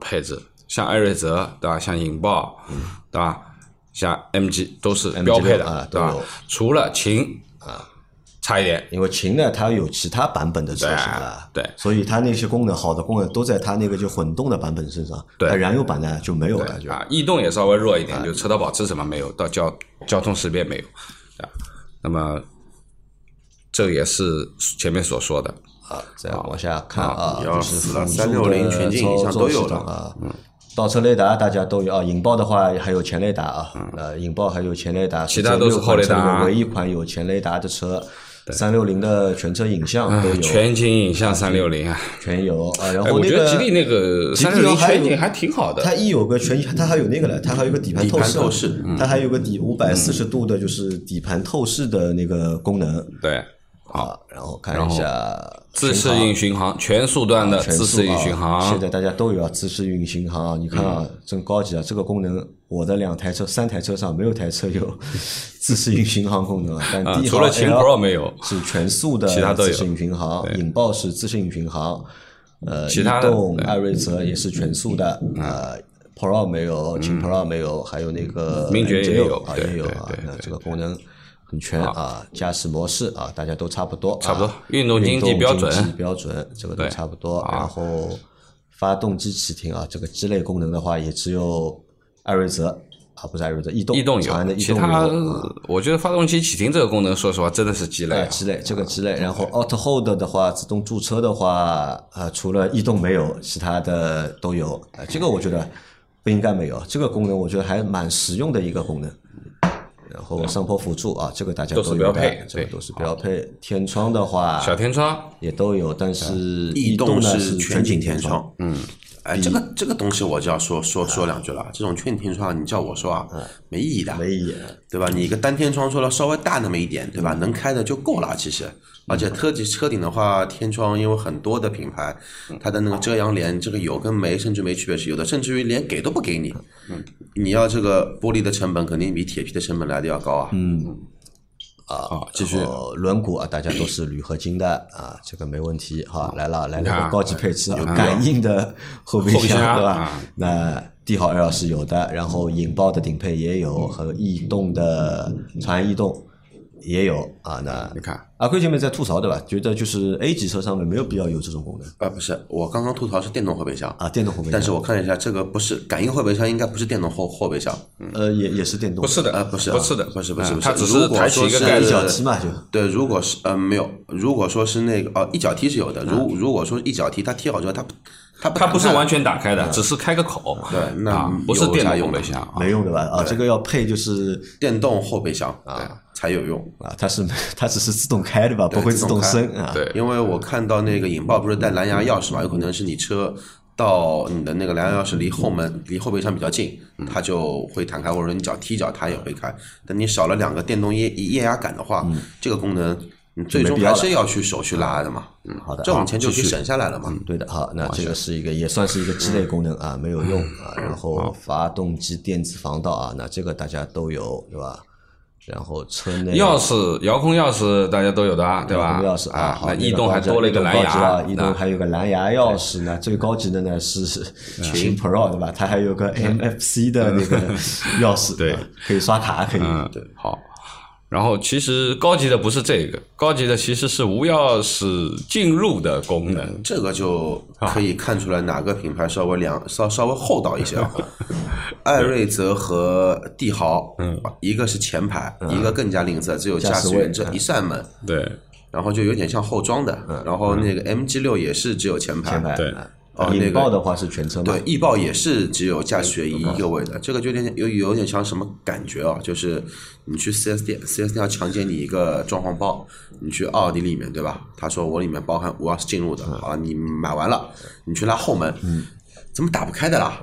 配置，像艾瑞泽对吧？像引爆对吧？像 MG 都是标配的，对吧？除了秦啊差一点，因为秦呢，它有其他版本的车型啊，对对。所以它那些功能好的功能都在它那个就混动的版本身上，对。那燃油版呢就没有了，就。啊，逸动也稍微弱一点，就车道保持什么没有，到交交通识别没有啊。那么这也是前面所说的，啊，再往下看啊，就是死了辅助的360全景以上操作系都有了。统啊，倒车雷达大家都有啊，引爆的话还有前雷达啊，呃，引爆还有前雷达，其他都是后雷达唯一一款有前雷达的车。三六零的全车影像都有，啊全景影像三六零啊，全有啊。然哎，后那个我觉得吉利那个三六零全景还挺好的。它一有个全，它还有那个了，它还有个底盘透底盘视，透视嗯。它还有个底五百四十度的，就是底盘透视的那个功能。对，啊。然后看一下自适应巡航，全速段的全自适应巡航现，在大家都有啊，自适应巡航啊。你看啊，嗯真高级啊！这个功能，我的两台车、三台车上没有台车有自适应巡航功能啊。但除了秦 Pro 没有是全速的其他自适应巡航，引爆是自适应巡航，呃，其他的逸动、艾瑞泽也是全速的，呃。Pro 没有，秦 Pro 没有，还有那个名爵也有啊，也有啊那这个功能很全啊，驾驶模式啊，大家都差不多，差不多啊运动经济标准经济标准这个都差不多。然后发动机启停啊，这个机类功能的话，也只有艾瑞泽啊，不是艾瑞泽，逸动，逸动长安的有，逸动我觉得发动机启停这个功能，说实话真的是鸡肋啊。哎之类，这个鸡肋。然后 Auto Hold 的话，自动驻车的话，呃，除了逸动没有，其他的都有。啊，这个我觉得不应该没有，这个功能我觉得还蛮实用的一个功能。然后上坡辅助啊，这个大家都标配个都是标配。天窗的话，小天窗，也都有，但是逸动呢是全景天窗，嗯，哎，这个这个东西我就要说说说两句了。这种全景天窗，你叫我说啊，没意义的，没意义。对吧？你一个单天窗说了稍微大那么一点，对吧？能开的就够了，其实。而且特级车顶的话，天窗因为很多的品牌，它的那个遮阳帘这个有跟没甚至没区别是有的，甚至于连给都不给你。你要这个玻璃的成本肯定比铁皮的成本来的要高啊。嗯。啊，继续。呃，轮毂啊，大家都是铝合金的啊，这个没问题哈。来了，来了个高级配置，有感应的后备箱箱，对吧啊？那帝豪 L 是有的，然后引爆的顶配也有，和逸动的长安逸动也有啊。那你看，阿奎前面在吐槽对吧？觉得就是 A 级车上面没有必要有这种功能啊，不是，我刚刚吐槽是电动后备箱啊，电动后备箱。但是我看了一下，这个不是感应后备箱，应该不是电动后后备箱。呃，也也是电动，不是的，呃不是啊不是的，不是不是不是嗯它只是抬起一个说是盖子一脚踢嘛就。对，如果是呃没有，如果说是那个哦一脚踢是有的，如如果说一脚踢它踢好之后它它它不是完全打开的，只是开个口。对那啊，不是电动后备箱啊。没用对吧？啊，这个要配就是电动后备箱啊才有用。啊，它是 它只是自动开的吧，不会自动升啊。对，因为我看到那个引爆不是带蓝牙钥匙嘛，有可能是你车到你的那个蓝牙钥匙离后门离后备箱比较近，嗯它就会弹开，或者说你脚踢脚它也会开。但你少了两个电动液液压杆的话，这个功能你最终还是要去手去拉的嘛。嗯，好的这种钱就好继续可以省下来了嘛。对的，好，那这个是一个也算是一个鸡肋功能啊，没有用啊。然后发动机电子防盗啊，那这个大家都有，对吧？然后车内钥匙遥控钥匙大家都有的啊，对吧？钥匙啊，好那逸动还多了一个蓝牙了，逸动还有个蓝牙钥匙呢。最高级的呢是 秦 Pro 对吧？它还有个 NFC 的那个钥匙，对啊，可以刷卡，可以。嗯，对，好。然后其实高级的不是这个，高级的其实是无钥匙进入的功能。这个就可以看出来哪个品牌稍微两 稍稍微厚道一些啊。艾瑞泽和帝豪，嗯，一个是前排，一个更加吝啬，只有驾驶员这一扇门，对。然后就有点像后装的。然后那个 MG 六也是只有前排，前排。对。啊哦那个引爆的话是全车吗对，？易爆也是只有驾驶员一个位的，这个就有点有有点像什么感觉啊？就是你去 4S 店，4S 店要强奸你一个装潢包，你去奥迪里面对吧？他说我里面包含我要是进入的，好了，你买完了，你去拉后门，怎么打不开的啦？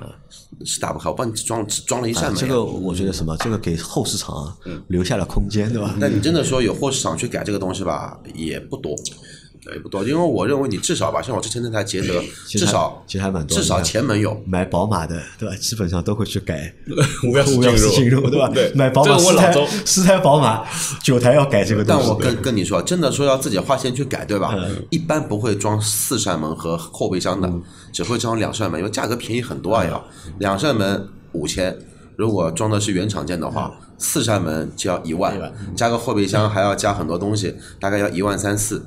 是打不开，我帮你只装只装了一扇门。啊这个我觉得什么？这个给后市场啊留下了空间，对吧？但你真的说有后市场去改这个东西吧，也不多，也不多，因为我认为你至少吧，像我之前那台捷德，至少其实还蛮多至少前门有，买宝马的，对吧？基本上都会去改 无钥匙无钥匙进入，对吧？买宝马这个十台宝马，九台要改这个东西。但我跟跟你说，真的说要自己花钱去改，对吧？嗯一般不会装四扇门和后备箱的，只会装两扇门，因为价格便宜很多啊！要两扇门五千，如果装的是原厂件的话，四扇门就要一万，加个后备箱还要加很多东西，大概要一万三四，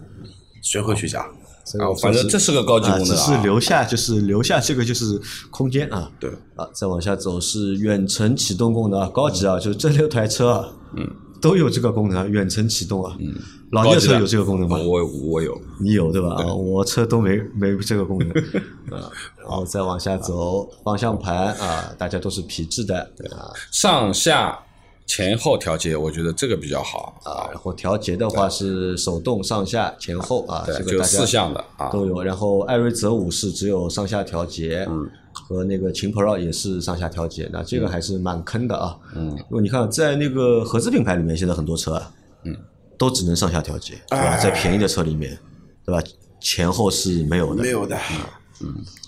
谁会去加？啊反正这是个高级啊，只是功能啊。留下就是留下这个就是空间啊。对啊，再往下走是远程启动功能啊，高级啊，就是这六台车啊，嗯，都有这个功能，远程启动啊。嗯，老聂车有这个功能吗？我我有，你有对吧？啊，我车都没没这个功能 啊。然后再往下走，方向盘啊，大家都是皮质的啊。上下前后调节，我觉得这个比较好啊。然后调节的话是手动上下前后啊，这个大四项的啊都有。然后艾瑞泽五是只有上下调节。嗯。和那个秦 Pro 也是上下调节，那这个还是蛮坑的啊。嗯，因为你看，在那个合资品牌里面，现在很多车啊，嗯，都只能上下调节，对吧？在便宜的车里面，对吧？前后是没有的，没有的。嗯，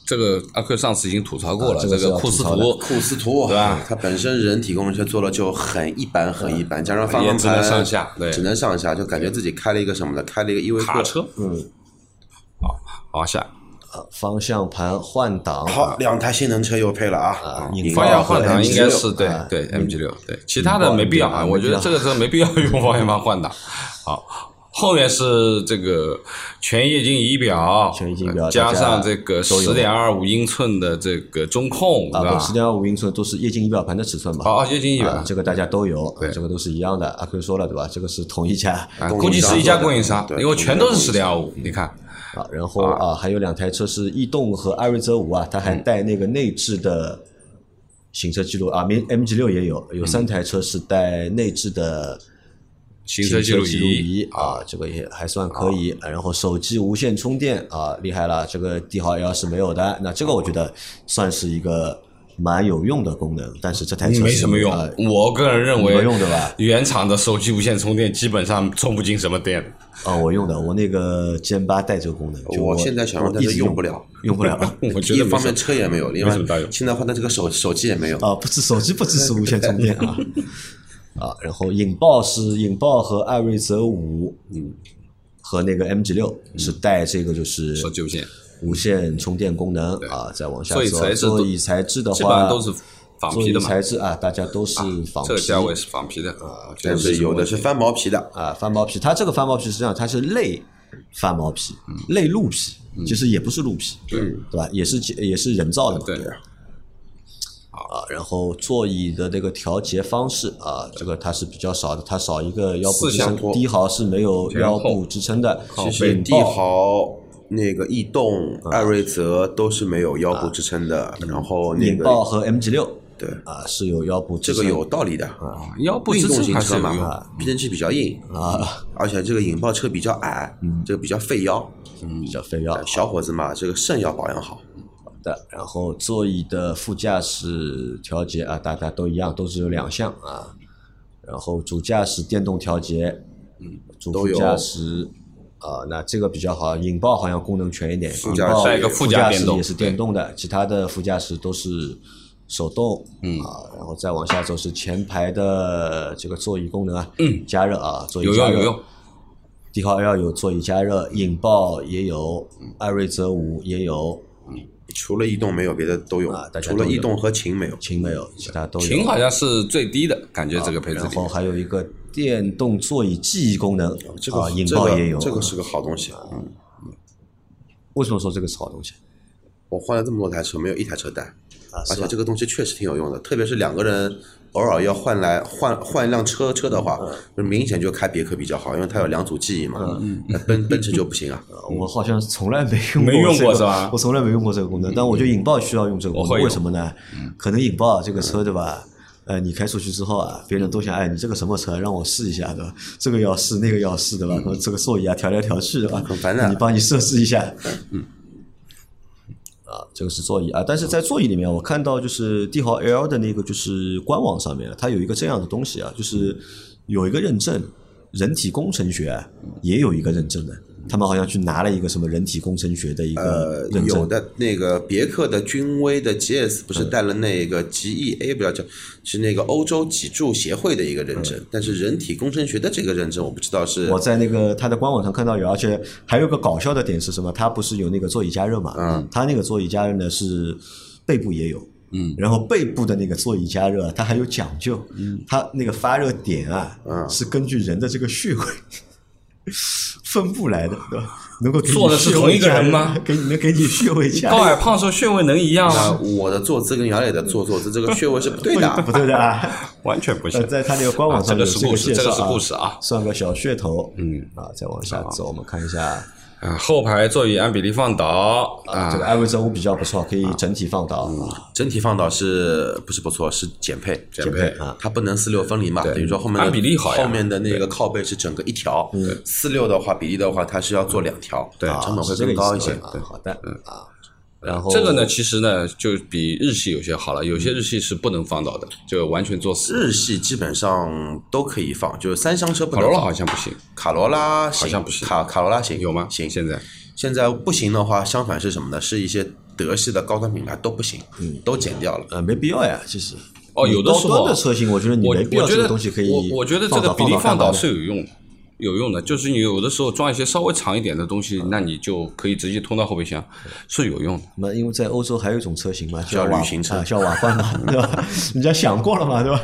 这个阿克上次已经吐槽过了，这个库斯图，库斯图，对吧？它本身人体工程车做的就很一般，很一般，加上方向盘只能上下，对，只能上下，就感觉自己开了一个什么的，开了一个依维柯车。嗯，好，往下。方向盘换挡，好，两台性能车又配了啊！方向换挡应该是对对 MG 六，对其他的没必要啊。我觉得这个车没必要用方向盘换挡。好，后面是这个全液晶仪表，全液晶仪表加上这个十点二五英寸的这个中控，啊，十点二五英寸都是液晶仪表盘的尺寸吧？好，液晶仪表这个大家都有，对这个都是一样的。阿 Q 说了对吧？这个是同一家，估计是一家供应商，因为全都是十点二五，你看。啊，然后啊，还有两台车是逸动和艾瑞泽五啊，它还带那个内置的行车记录啊，M M G 六也有，有三台车是带内置的行车记录仪啊，这个也还算可以。然后手机无线充电啊，厉害了，这个帝豪 L 是没有的。那这个我觉得算是一个蛮有用的功能，但是这台车没什么用。我个人认为，没用的吧？原厂的手机无线充电基本上充不进什么电。啊，我用的，我那个 G 八带这个功能，我现在想用，但是用不了，用不了。我觉得一方面车也没有，另外现在换的这个手手机也没有。啊，不支手机不支持无线充电啊。啊，然后引爆是引爆和艾瑞泽五，嗯，和那个 MG 六是带这个就是手机无线无线充电功能啊。再往下说，座椅材质的话都是。座椅材质啊，大家都是仿皮，这个价位是仿皮的啊，但是有的是翻毛皮的啊，翻毛皮。它这个翻毛皮实际上它是类翻毛皮，类鹿皮，其实也不是鹿皮，对对吧？也是也是人造的嘛。对。啊，然后座椅的那个调节方式啊，这个它是比较少的，它少一个腰部支撑，低豪是没有腰部支撑的。其实帝豪那个逸动、艾瑞泽都是没有腰部支撑的，然后那个引爆和 MG 六。对啊，是有腰部，这个有道理的啊。腰部运动型车嘛，避震器比较硬啊，而且这个引爆车比较矮，这个比较费腰，嗯，比较费腰。小伙子嘛，这个肾要保养好。然后座椅的副驾驶调节啊，大家都一样，都是有两项啊。然后主驾驶电动调节，嗯，主副驾驶啊，那这个比较好。引爆好像功能全一点，引爆副驾驶也是电动的，其他的副驾驶都是。手动，嗯啊，然后再往下走是前排的这个座椅功能啊，嗯，加热啊，座椅加热。有用有用。帝豪 L 有座椅加热，引爆也有，艾瑞泽五也有，嗯，除了逸动没有别的都有啊，除了逸动和秦没有，秦没有，其他都有。秦好像是最低的感觉，这个配置。然后还有一个电动座椅记忆功能，这个引爆也有，这个是个好东西。嗯，为什么说这个是好东西？我换了这么多台车，没有一台车带。而且这个东西确实挺有用的，特别是两个人偶尔要换来换换一辆车车的话，明显就开别克比较好，因为它有两组记忆嘛。那奔奔驰就不行啊。我好像从来没用过，没用过是吧？我从来没用过这个功能，但我觉得引爆需要用这个功能，为什么呢？可能引爆这个车对吧？呃，你开出去之后啊，别人都想，哎，你这个什么车，让我试一下对吧？这个要试，那个要试对吧？这个座椅啊，调来调去对吧？很烦的。你帮你设置一下，嗯。啊，这个是座椅啊，但是在座椅里面，我看到就是帝豪 L 的那个就是官网上面，它有一个这样的东西啊，就是有一个认证，人体工程学也有一个认证的。他们好像去拿了一个什么人体工程学的一个认证，有的那个别克的君威的 GS 不是带了那个 GEA 不要叫，是那个欧洲脊柱协会的一个认证，但是人体工程学的这个认证我不知道是。我在那个它的官网上看到有，而且还有个搞笑的点是什么？它不是有那个座椅加热嘛？嗯，它那个座椅加热呢是背部也有，嗯，然后背部的那个座椅加热它还有讲究，嗯，它那个发热点啊，嗯，是根据人的这个穴位。分布来的，对吧？能够做的是同一个人吗给你能给你穴位加高矮胖瘦穴位能一样那吗？我的坐姿跟杨磊的坐坐姿这个穴位是不对的。不对的啊。完全不呃，行。在他那个官网上啊这个是这故事这个是介绍啊，故事啊算个小噱头。嗯啊，再往下走，我们看一下啊，后排座椅按比例放倒啊，这个啊，艾维泽五比较不错，可以整体放倒啊。整体放倒是不是不错？是减配，减配啊它不能四六分离嘛？等于说后面比例好后面的那个靠背是整个一条，四六的话比例的话，它是要做两条，对啊成本会更高一些。好的嗯啊，然后这个呢，其实呢，就比日系有些好了，有些日系是不能放倒的，就完全做死。日系基本上都可以放，就是三厢车不卡罗拉能放。好像不行，卡罗拉好像不行。卡卡罗拉行。有吗？行，现在？现在不行的话，相反是什么呢？是一些德系的高端品牌都不行，嗯。都减掉了。呃没必要呀，其实。哦，有的时候高端的车型，我觉得你我没必要东西可以我我觉得这个比例放倒是有用。的，有用的，就是你有的时候装一些稍微长一点的东西，那你就可以直接通到后备箱，是有用的。那因为在欧洲还有一种车型嘛，叫旅行车啊，叫瓦罐嘛，对吧？人家想过了嘛，对吧？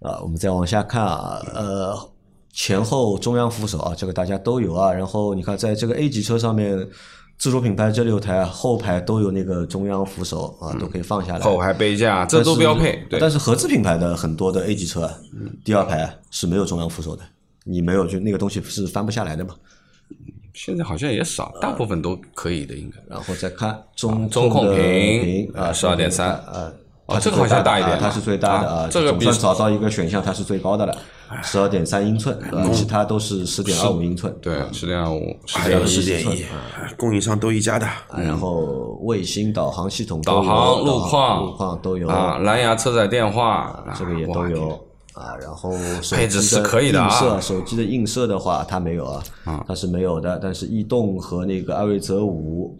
啊，我们再往下看啊，呃，前后中央扶手啊，这个大家都有啊。然后你看，在这个 A 级车上面，自主品牌这六台啊，后排都有那个中央扶手啊，都可以放下来。后排杯架这都标配，对但是合资品牌的很多的 A 级车啊，第二排是没有中央扶手的，你没有就那个东西是翻不下来的嘛。现在好像也少，大部分都可以的，应该。然后再看中中控屏屏啊，12.3呃，它是哦这个好像大一点啊它是最大的啊。啊这个比总算找到一个选项，它是最高的了，十二点三英寸，其他都是十点二五英寸。对，十点二五，十还有十点一，供应商都一家的。啊，然后卫星导航系统导航、路路况、路况都有啊，蓝牙车载电话，这个也都有啊，然后手配置机是可以的啊映射手机的映射的话，它没有啊，它是没有的。但是逸动和那个艾瑞泽五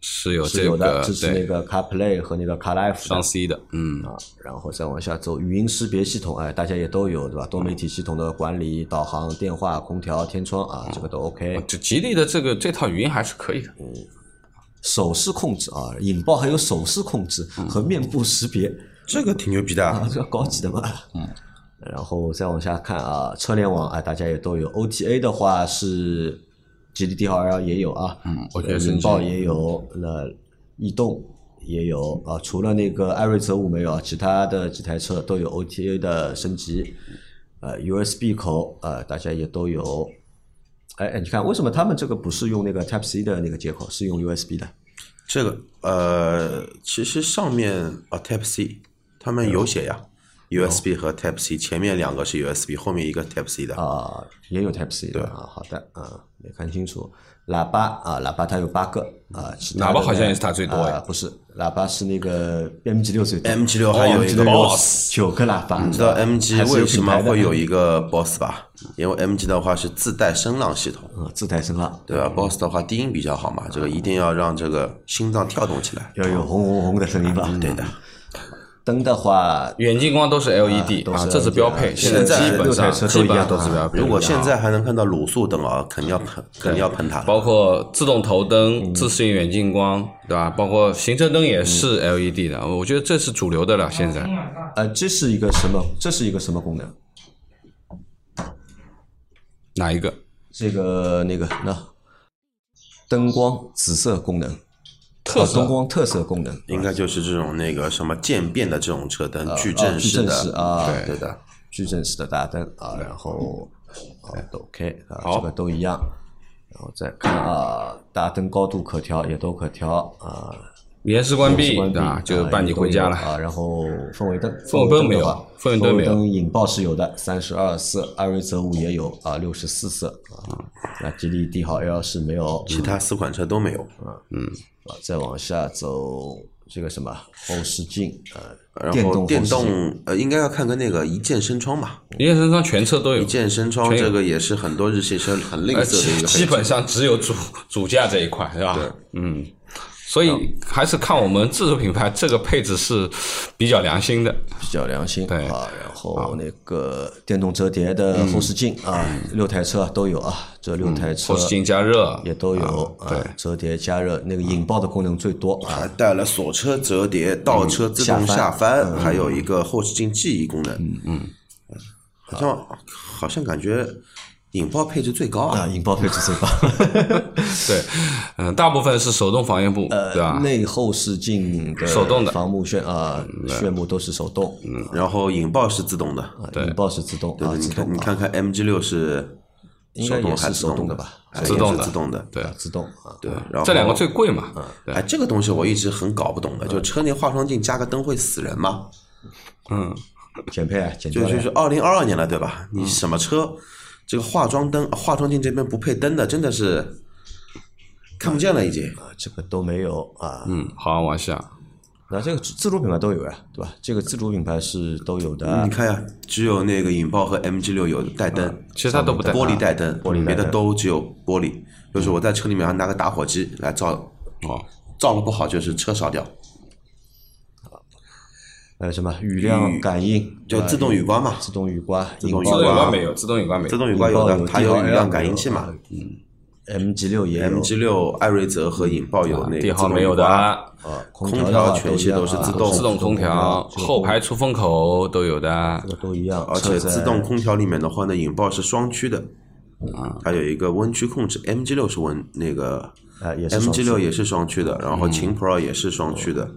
是有这是有的，个支持那个 CarPlay 和那个 CarLife 的双 C 的，嗯，啊，然后再往下走，语音识别系统，哎，大家也都有，对吧？多媒体系统的管理、导航、电话、空调、天窗啊，这个都 OK。这吉利的这个这套语音还是可以的，嗯手势控制啊，引爆还有手势控制和面部识别这个挺牛逼的啊，啊，这个高级的嘛。嗯。然后再往下看啊，车联网啊，大家也都有。OTA 的话是吉利帝豪 L 也有啊，嗯 OTA 升级引爆也有，那逸动也有啊，除了那个艾瑞泽五没有，其他的几台车都有 OTA 的升级。呃，USB 口呃，大家也都有。哎哎，你看为什么他们这个不是用那个 Type C 的那个接口，是用 USB 的？这个呃，其实上面啊 Type C，他们有写呀，USB 和 Type C，前面两个是 USB，后面一个 Type C 的。啊，也有 Type C 的啊，好的啊，没看清楚。喇叭啊，喇叭它有八个啊，喇叭好像也是它最多呀啊，不是，喇叭是那个 MG 六最多 MG 六还有一个 Boss 九个喇叭，你知道 MG 为什么会有一个 Boss 吧？因为 MG 的话是自带声浪系统，啊自带声浪，对吧？Boss 的话低音比较好嘛，这个一定要让这个心脏跳动起来。要有轰轰轰的声音吧？对的，灯的话，远近光都是 LED 啊，这是标配，现在在基本上车都一样基本上都是标配。如果现在还能看到卤素灯啊，肯定要喷，肯定要喷它。包括自动头灯、自适应远近光，对吧？包括行车灯也是 LED 的，我觉得这是主流的了。现在呃，这是一个什么？这是一个什么功能？哪一个？这个那个那灯光紫色功能，特灯光特色功能，应该就是这种那个什么渐变的这种车灯，矩啊阵式矩阵式的，啊，对的。矩阵式的大灯啊，然后啊都 OK 啊，好这个都一样。然后再看啊，大灯高度可调，也都可调啊。延时关闭，关闭对吧？就伴你回家了。啊。然后氛围灯，氛围灯没有氛围灯没有引爆是有的，三十二色，艾瑞泽五也有啊，六十四色啊。那吉利帝豪 L 是没有其他四款车都没有。啊。嗯，啊再往下走，这个什么后视镜啊，然电后电动呃，应该要看个那个一键升窗吧。一键升窗全车都有一，键升窗这个也是很多日系车很吝呃，啬的一个。基本上只有主主驾这一块，是吧？嗯，所以还是看我们自主品牌这个配置是比较良心的。比较良心。对。啊。然后那个电动折叠的后视镜啊，六台车都有啊，这六台车后视镜加热。也都有啊，对。折叠加热那个引爆的功能最多啊。还。带了锁车折叠、倒车自动下翻，还有一个后视镜记忆功能。嗯嗯，好像好像感觉引爆配置最高啊，啊，引爆配置最高，对，嗯，大部分是手动防烟布，呃对吧？内后视镜的手动的。防木旋啊，旋木都是手动，嗯然后引爆是自动的。啊引爆是自动啊，对，你看你啊。看看 MG 六是手动还是是动的？手动的吧？哎自动的。自动的。对，啊，自动啊，对，然后这两个最贵嘛，对，哎，这个东西我一直很搞不懂的，就车内化妆镜加个灯会死人吗？嗯，减配啊，减就就是二零二二年了，对吧？你什么车，这个化妆灯、化妆镜这边不配灯的，真的是看不见了已经。啊，这个都没有啊。嗯，好，往下，那这个自自主品牌都有呀，对吧？这个自主品牌是都有的你。看呀，只有那个引爆和 MG 六有带灯，其实它都不带玻璃带灯，玻璃带灯别的都只有玻璃。就是我在车里面还拿个打火机来照，哦，照的不好就是车烧掉，还有什么雨量感应，就自动雨刮嘛。自动雨刮，自动雨自动雨刮刮没有，自动雨刮没有，自动雨刮有的，它有雨量感应器嘛。嗯 MG 六也 MG 六、艾瑞泽和引爆有那个帝自豪没有的，动雨刮，啊，空空调全系都是自动自动空调，后排出风口都有的这，个都一样，而且自动空调里面的话呢，引爆是双区的，啊它有一个温区控制。MG 六是温那个啊也是双 MG 六也是双区的，然后秦 Pro 也是双区的。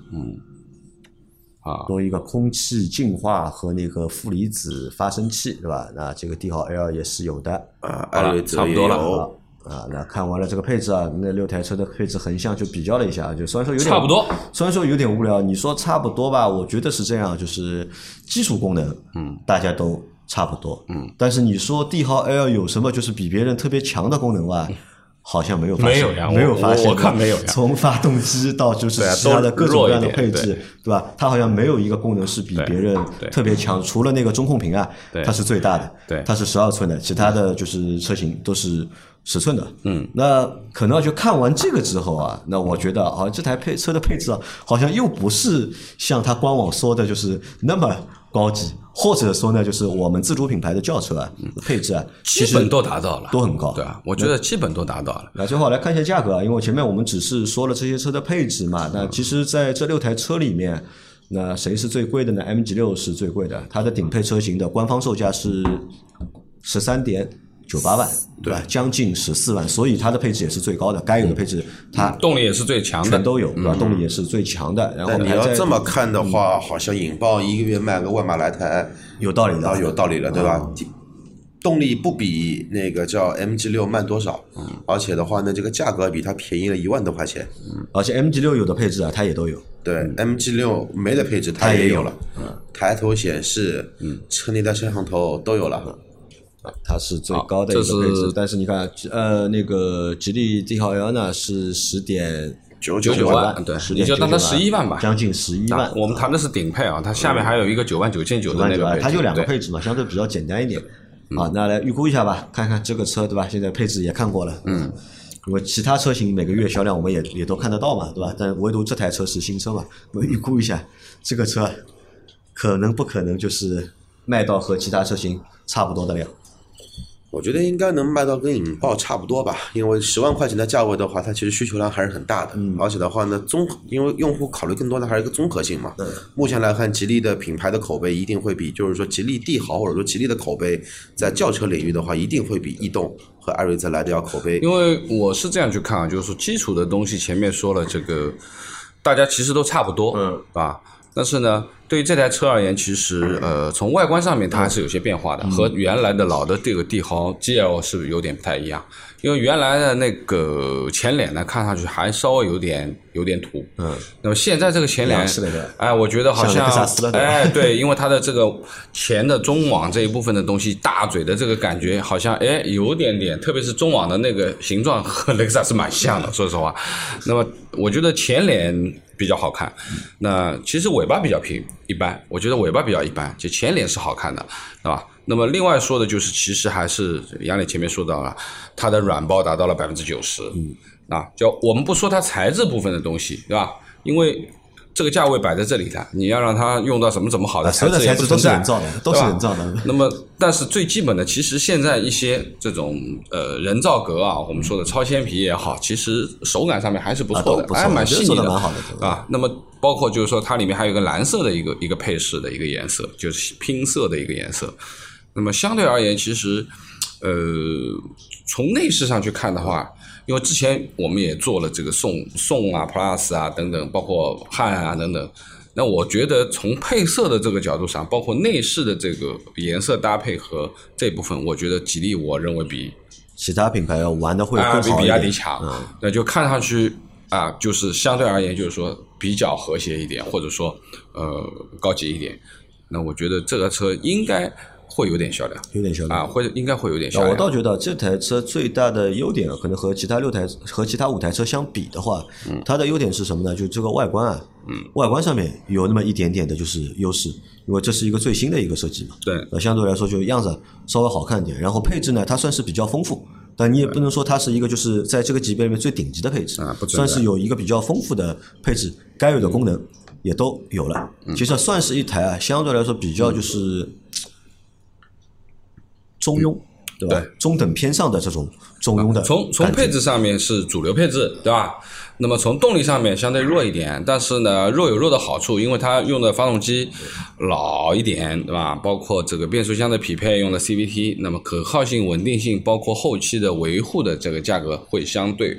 啊，多一个空气净化和那个负离子发生器，对吧？那这个帝豪 L 也是有的。啊，好了艾瑞泽差不多了。啊，那看完了这个配置啊，那六台车的配置横向就比较了一下，就虽然说有点差不多，虽然说有点无聊，你说差不多吧，我觉得是这样，就是基础功能，嗯，大家都差不多，嗯，但是你说帝豪 L 有什么就是比别人特别强的功能吧？好像没有发现，没有呀没有发现，我看没有呀。从发动机到就是其他的各种各样的配置，对。吧？它好像没有一个功能是比别人特别强，除了那个中控屏啊对，它是最大的，对。它是十二寸的，其他的就是车型都是十寸的。嗯，那可能就看完这个之后啊，那我觉得啊，这台配车的配置啊，好像又不是像它官网说的，就是那么高级，或者说呢，就是我们自主品牌的轿车啊，配置啊，基本都达到了，都很高对啊，我觉得基本都达到了。那最后来看一下价格啊，因为前面我们只是说了这些车的配置嘛，那其实在这六台车里面，那谁是最贵的呢？MG 六是最贵的，它的顶配车型的官方售价是十三点九八万，对吧？将近十四万，所以它的配置也是最高的，该有的配置它动力也是最强的全，都有，对吧？动力也是最强的，然后你要这么看的话，好像引爆一个月卖个万把来台，有道理的，有道理了，对吧？动力不比那个叫 MG 六慢多少，而且的话呢，这个价格比它便宜了一万多块钱。而且 MG 六有的配置啊，它也都有。对，MG 六没的配置它它也有有了，抬头显示、车内的摄像头都有了。它是最高的一个配置，但是你看，呃，那个吉利帝豪 L 呢是十点九九九万，万，对，十你就当它十一万吧。将近十一万啊。我们谈的是顶配啊，它下面还有一个九万九千九的那个配置，它就两个配置嘛，相对比较简单一点。嗯啊，那来预估一下吧，看看这个车对吧？现在配置也看过了，嗯，因为其他车型每个月销量我们也也都看得到嘛，对吧？但唯独这台车是新车嘛，我预估一下这个车可能不可能就是卖到和其他车型差不多的量。我觉得应该能卖到跟引爆差不多吧，因为十万块钱的价位的话，它其实需求量还是很大的，而且的话呢，综因为用户考虑更多的还是一个综合性嘛。目前来看，吉利的品牌的口碑一定会比，就是说吉利帝豪或者说吉利的口碑，在轿车领域的话，一定会比逸动和艾瑞泽来的要口碑。因为我是这样去看啊，就是说基础的东西前面说了，这个大家其实都差不多，嗯，啊，但是呢，对于这台车而言，其实呃，从外观上面它还是有些变化的，和原来的老的这个帝豪 GL 是有点不太一样。因为原来的那个前脸呢，看上去还稍微有点有点土，嗯，那么现在这个前脸哎，我觉得好像哎，对，因为它的这个前的中网这一部分的东西，大嘴的这个感觉好像哎有点点，特别是中网的那个形状和雷克萨斯蛮像的，说实话。那么我觉得前脸比较好看，那其实尾巴比较平一般，我觉得尾巴比较一般，就前脸是好看的，对吧？那么另外说的就是，其实还是杨磊前面说到了，它的软包达到了百分之九十，嗯，啊，就我们不说它材质部分的东西，对吧？因为这个价位摆在这里的，你要让它用到什么怎么好的啊所有的材质都不存在是人造的都是人造的那么，但是最基本的，其实现在一些这种呃人造革啊，我们说的超纤皮也好，其实手感上面还是不错的，还蛮细腻的啊。那么包括就是说，它里面还有一个蓝色的一个一个配饰的一个颜色，就是拼色的一个颜色。那么相对而言，其实呃，从内饰上去看的话，因为之前我们也做了这个宋宋啊、Plus 啊等等，包括汉啊等等。那我觉得从配色的这个角度上，包括内饰的这个颜色搭配和这部分，我觉得吉利我认为比其他品牌要玩的会更好一点。比亚迪强。那就看上去啊，就是相对而言，就是说比较和谐一点，或者说呃高级一点。那我觉得这个车应该会有点销量有点销量啊，会应该会有点销那量。我倒觉得这台车最大的优点，可能和其他六台和其他五台车相比的话，嗯它的优点是什么呢？就这个外观啊，外观上面有那么一点点的就是优势，因为这是一个最新的一个设计嘛。对那相对来说就样子稍微好看一点，然后配置呢，它算是比较丰富，但你也不能说它是一个就是在这个级别里面最顶级的配置，啊不算是有一个比较丰富的配置，该有的功能也都有了。嗯其实算是一台啊，相对来说比较就是中庸，对吧？对中等偏上的这种中庸的从从配置上面是主流配置，对吧？那么从动力上面相对弱一点，但是呢，弱有弱的好处，因为它用的发动机老一点，对吧？包括这个变速箱的匹配用的 CVT，那么可靠性、稳定性，包括后期的维护的这个价格会相对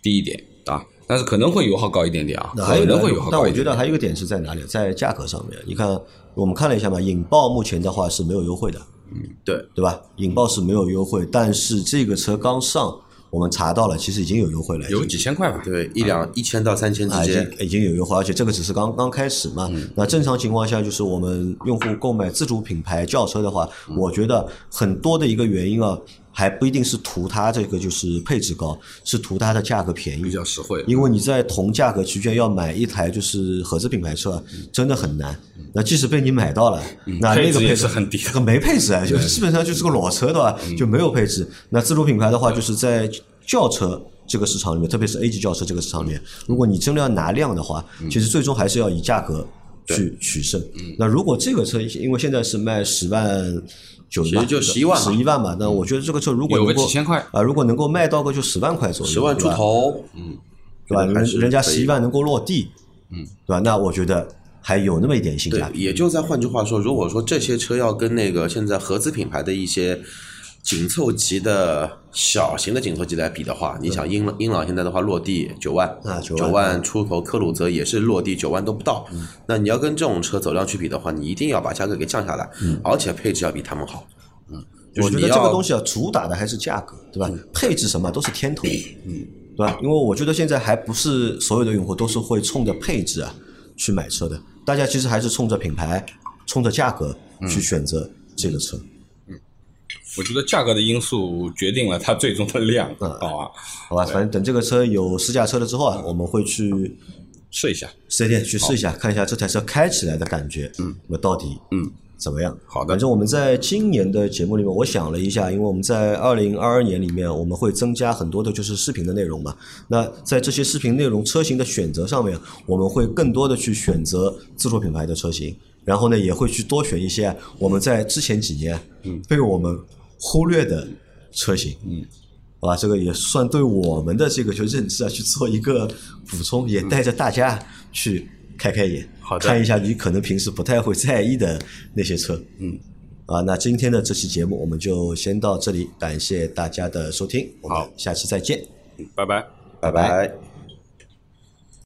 低一点啊，但是可能会油耗高一点点啊，那还有能会油耗但我高一点点。觉得还有一个点是在哪里？在价格上面。你看，我们看了一下嘛，引爆目前的话是没有优惠的，嗯对，对吧？引爆是没有优惠，但是这个车刚上，我们查到了，其实已经有优惠了，有几千块吧？对，一两一千到三千啊，已之间，经已经有优惠，而且这个只是刚刚开始嘛。那正常情况下，就是我们用户购买自主品牌轿车的话，我觉得很多的一个原因啊，还不一定是图它这个就是配置高，是图它的价格便宜比宜。较实惠。因为你在同价格区间要买一台就是合资品牌车，真的很难。那即使被你买到了，那那个配置很低没配置啊，就基本上就是个裸车，对吧？就没有配置。那自主品牌的话，就是在轿车这个市场里面，特别是 A 级轿车这个市场里面，如果你真的要拿量的话，其实最终还是要以价格去取胜。那如果这个车，因为现在是卖十万九其实就11万嘛十一万嘛，那我觉得这个车如果有个能够几千块啊，如果能够卖到个就十万块左右，十万出头，嗯，对吧？人人家十一万能够落地，嗯，对吧？那我觉得还有那么一点性价，比。也就在换句话说，如果说这些车要跟那个现在合资品牌的一些紧凑级的小型的紧凑级来比的话，你想英朗英朗现在的话落地九万啊九万万出头，科鲁泽也是落地九万都不到。那你要跟这种车走量去比的话，你一定要把价格给降下来，而且配置要比他们好。嗯，我觉得这个东西西啊，主打的还是价格，对吧？配置什么都是天头，嗯，对吧？因为我觉得现在还不是所有的用户都是会冲着配置啊去买车的，大家其实还是冲着品牌、冲着价格去选择这个车。我觉得价格的因素决定了它最终的量，嗯好吧？好吧，反正等这个车有试驾车了之后啊，我们会去试一下。四 S 店去试一下，看一下这台车开起来的感觉，嗯，那么到底嗯怎么样？好的反正我们在今年的节目里面，我想了一下，因为我们在二零二二年里面，我们会增加很多的就是视频的内容嘛。那在这些视频内容车型的选择上面，我们会更多的去选择自主品牌的车型，然后呢，也会去多选一些我们在之前几年被我们忽略的车型，嗯。好吧，这个也算对我们的这个就认知啊去做一个补充，也带着大家去开开眼，好的看一下你可能平时不太会在意的那些车。嗯，啊，那今天的这期节目我们就先到这里，感谢大家的收听，我们好下期再见。拜拜。拜拜。